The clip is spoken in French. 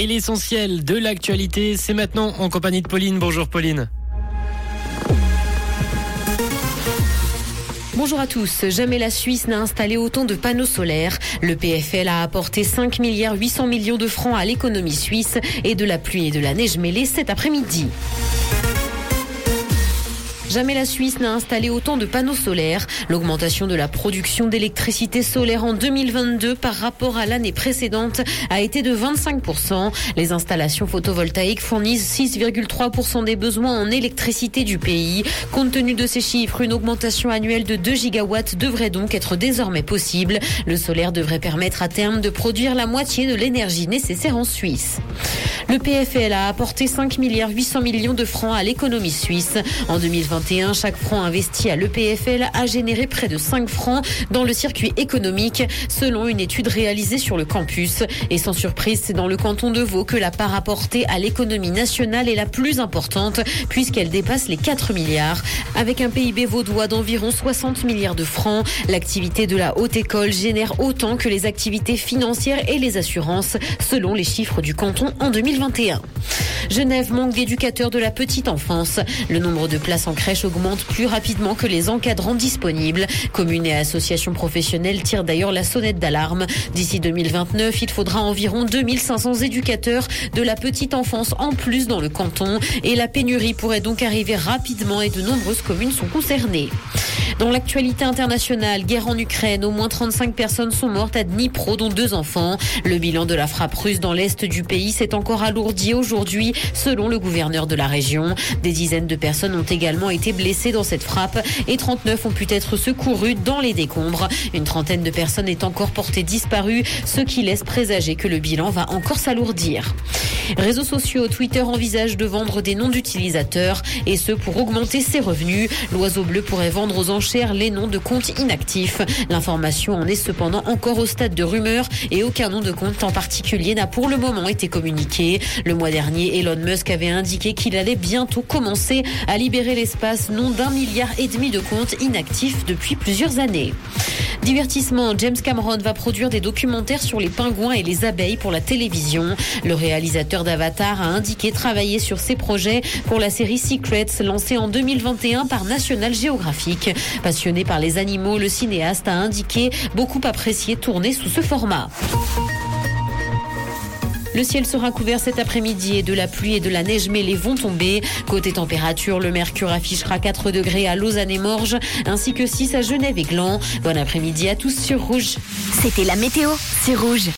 Et l'essentiel de l'actualité, c'est maintenant en compagnie de Pauline. Bonjour Pauline. Bonjour à tous. Jamais la Suisse n'a installé autant de panneaux solaires. Le PFL a apporté 5 milliards 800 millions de francs à l'économie suisse et de la pluie et de la neige mêlée cet après-midi. Jamais la Suisse n'a installé autant de panneaux solaires. L'augmentation de la production d'électricité solaire en 2022 par rapport à l'année précédente a été de 25%. Les installations photovoltaïques fournissent 6,3% des besoins en électricité du pays. Compte tenu de ces chiffres, une augmentation annuelle de 2 gigawatts devrait donc être désormais possible. Le solaire devrait permettre à terme de produire la moitié de l'énergie nécessaire en Suisse. Le PFL a apporté 5 milliards 800 millions de francs à l'économie suisse. En 2021, chaque franc investi à l'EPFL a généré près de 5 francs dans le circuit économique, selon une étude réalisée sur le campus. Et sans surprise, c'est dans le canton de Vaud que la part apportée à l'économie nationale est la plus importante, puisqu'elle dépasse les 4 milliards. Avec un PIB vaudois d'environ 60 milliards de francs, l'activité de la haute école génère autant que les activités financières et les assurances, selon les chiffres du canton en 2021. Genève manque d'éducateurs de la petite enfance. Le nombre de places en crèche augmente plus rapidement que les encadrants disponibles. Communes et associations professionnelles tirent d'ailleurs la sonnette d'alarme. D'ici 2029, il faudra environ 2500 éducateurs de la petite enfance en plus dans le canton. Et la pénurie pourrait donc arriver rapidement et de nombreuses communes sont concernées. Dans l'actualité internationale, guerre en Ukraine, au moins 35 personnes sont mortes à Dnipro, dont deux enfants. Le bilan de la frappe russe dans l'est du pays s'est encore alourdi aujourd'hui, selon le gouverneur de la région. Des dizaines de personnes ont également été blessées dans cette frappe et 39 ont pu être secourues dans les décombres. Une trentaine de personnes est encore portée disparue, ce qui laisse présager que le bilan va encore s'alourdir. Réseaux sociaux, Twitter envisage de vendre des noms d'utilisateurs et ce pour augmenter ses revenus. L'oiseau bleu pourrait vendre aux enchères les noms de comptes inactifs. L'information en est cependant encore au stade de rumeur et aucun nom de compte en particulier n'a pour le moment été communiqué. Le mois dernier, Elon Musk avait indiqué qu'il allait bientôt commencer à libérer l'espace non d'un milliard et demi de comptes inactifs depuis plusieurs années. Divertissement, James Cameron va produire des documentaires sur les pingouins et les abeilles pour la télévision. Le réalisateur d'Avatar a indiqué travailler sur ses projets pour la série Secrets lancée en 2021 par National Geographic. Passionné par les animaux, le cinéaste a indiqué beaucoup apprécier tourner sous ce format. Le ciel sera couvert cet après-midi et de la pluie et de la neige mêlée vont tomber. Côté température, le mercure affichera 4 degrés à Lausanne et Morges, ainsi que 6 à Genève et Gland. Bon après-midi à tous sur Rouge. C'était la météo, c'est Rouge.